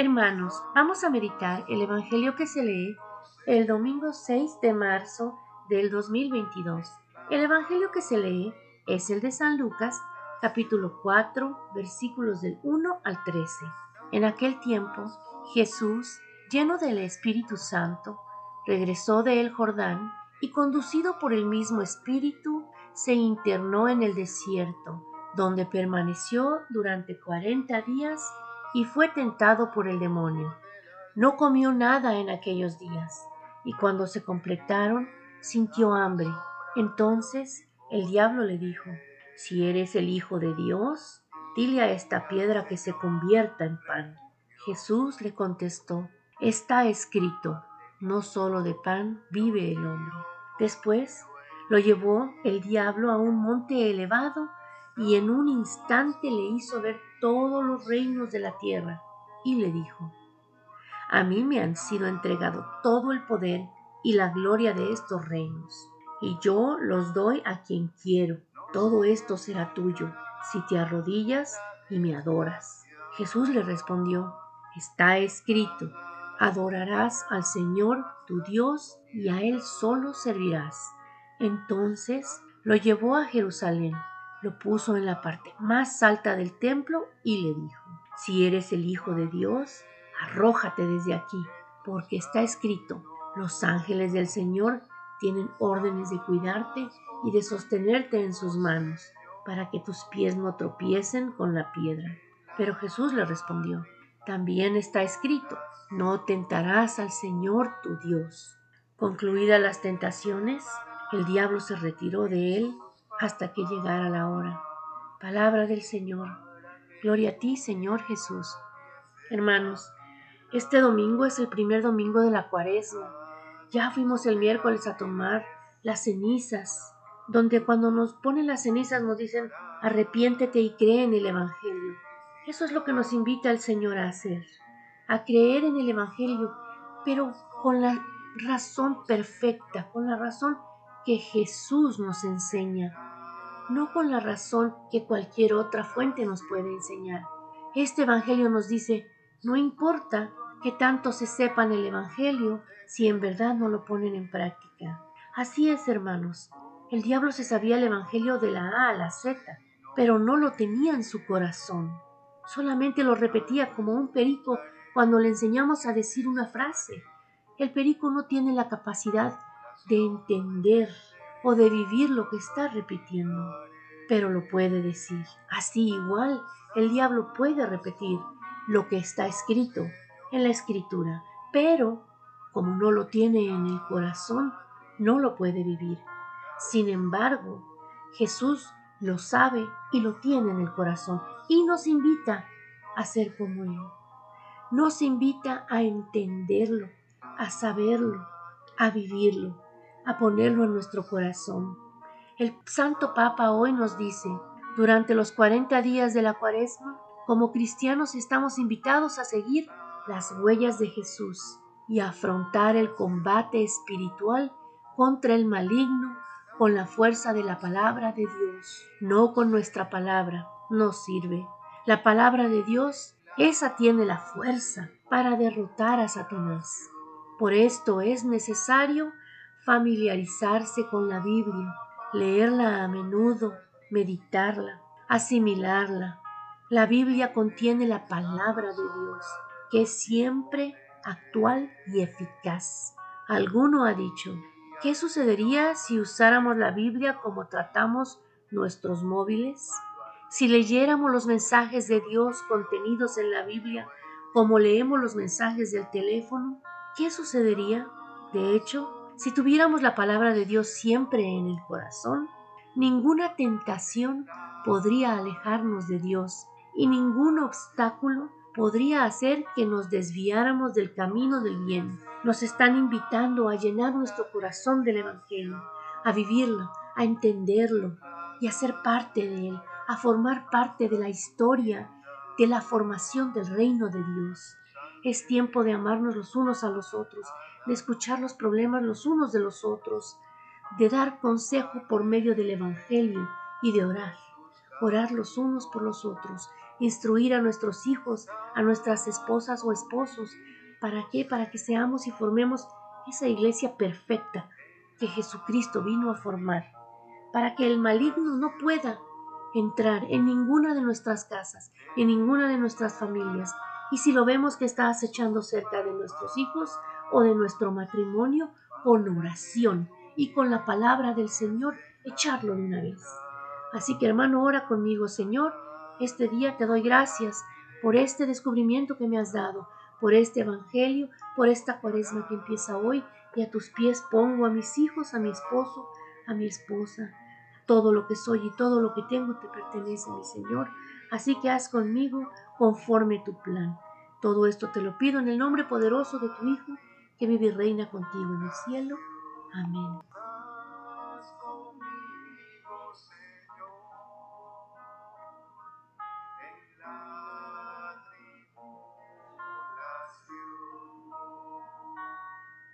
Hermanos, vamos a meditar el Evangelio que se lee el domingo 6 de marzo del 2022. El Evangelio que se lee es el de San Lucas, capítulo 4, versículos del 1 al 13. En aquel tiempo, Jesús, lleno del Espíritu Santo, regresó de el Jordán y conducido por el mismo Espíritu, se internó en el desierto, donde permaneció durante cuarenta días y fue tentado por el demonio. No comió nada en aquellos días, y cuando se completaron, sintió hambre. Entonces el diablo le dijo, Si eres el Hijo de Dios, dile a esta piedra que se convierta en pan. Jesús le contestó, Está escrito, no solo de pan vive el hombre. Después lo llevó el diablo a un monte elevado y en un instante le hizo ver todos los reinos de la tierra y le dijo, A mí me han sido entregado todo el poder y la gloria de estos reinos, y yo los doy a quien quiero. Todo esto será tuyo si te arrodillas y me adoras. Jesús le respondió, Está escrito, adorarás al Señor tu Dios y a Él solo servirás. Entonces lo llevó a Jerusalén lo puso en la parte más alta del templo y le dijo, si eres el Hijo de Dios, arrójate desde aquí, porque está escrito, los ángeles del Señor tienen órdenes de cuidarte y de sostenerte en sus manos, para que tus pies no tropiecen con la piedra. Pero Jesús le respondió, también está escrito, no tentarás al Señor tu Dios. Concluidas las tentaciones, el diablo se retiró de él hasta que llegara la hora. Palabra del Señor. Gloria a ti, Señor Jesús. Hermanos, este domingo es el primer domingo de la cuaresma. Ya fuimos el miércoles a tomar las cenizas, donde cuando nos ponen las cenizas nos dicen, arrepiéntete y cree en el Evangelio. Eso es lo que nos invita el Señor a hacer, a creer en el Evangelio, pero con la razón perfecta, con la razón que Jesús nos enseña no con la razón que cualquier otra fuente nos puede enseñar. Este Evangelio nos dice, no importa que tanto se sepan el Evangelio si en verdad no lo ponen en práctica. Así es, hermanos. El diablo se sabía el Evangelio de la A a la Z, pero no lo tenía en su corazón. Solamente lo repetía como un perico cuando le enseñamos a decir una frase. El perico no tiene la capacidad de entender o de vivir lo que está repitiendo, pero lo puede decir. Así igual, el diablo puede repetir lo que está escrito en la escritura, pero como no lo tiene en el corazón, no lo puede vivir. Sin embargo, Jesús lo sabe y lo tiene en el corazón y nos invita a ser como Él. Nos invita a entenderlo, a saberlo, a vivirlo a ponerlo en nuestro corazón. El Santo Papa hoy nos dice, durante los 40 días de la cuaresma, como cristianos estamos invitados a seguir las huellas de Jesús y a afrontar el combate espiritual contra el maligno con la fuerza de la palabra de Dios, no con nuestra palabra, no sirve. La palabra de Dios, esa tiene la fuerza para derrotar a Satanás. Por esto es necesario familiarizarse con la Biblia, leerla a menudo, meditarla, asimilarla. La Biblia contiene la palabra de Dios, que es siempre actual y eficaz. Alguno ha dicho, ¿qué sucedería si usáramos la Biblia como tratamos nuestros móviles? Si leyéramos los mensajes de Dios contenidos en la Biblia como leemos los mensajes del teléfono, ¿qué sucedería? De hecho, si tuviéramos la palabra de Dios siempre en el corazón, ninguna tentación podría alejarnos de Dios y ningún obstáculo podría hacer que nos desviáramos del camino del bien. Nos están invitando a llenar nuestro corazón del Evangelio, a vivirlo, a entenderlo y a ser parte de él, a formar parte de la historia de la formación del reino de Dios. Es tiempo de amarnos los unos a los otros de escuchar los problemas los unos de los otros, de dar consejo por medio del Evangelio y de orar, orar los unos por los otros, instruir a nuestros hijos, a nuestras esposas o esposos. ¿Para qué? Para que seamos y formemos esa iglesia perfecta que Jesucristo vino a formar. Para que el maligno no pueda entrar en ninguna de nuestras casas, en ninguna de nuestras familias. Y si lo vemos que está acechando cerca de nuestros hijos o de nuestro matrimonio, con oración y con la palabra del Señor, echarlo de una vez. Así que hermano, ora conmigo, Señor, este día te doy gracias por este descubrimiento que me has dado, por este Evangelio, por esta cuaresma que empieza hoy, y a tus pies pongo a mis hijos, a mi esposo, a mi esposa. Todo lo que soy y todo lo que tengo te pertenece, mi Señor. Así que haz conmigo conforme tu plan. Todo esto te lo pido en el nombre poderoso de tu Hijo, que vive y reina contigo en el cielo. Amén.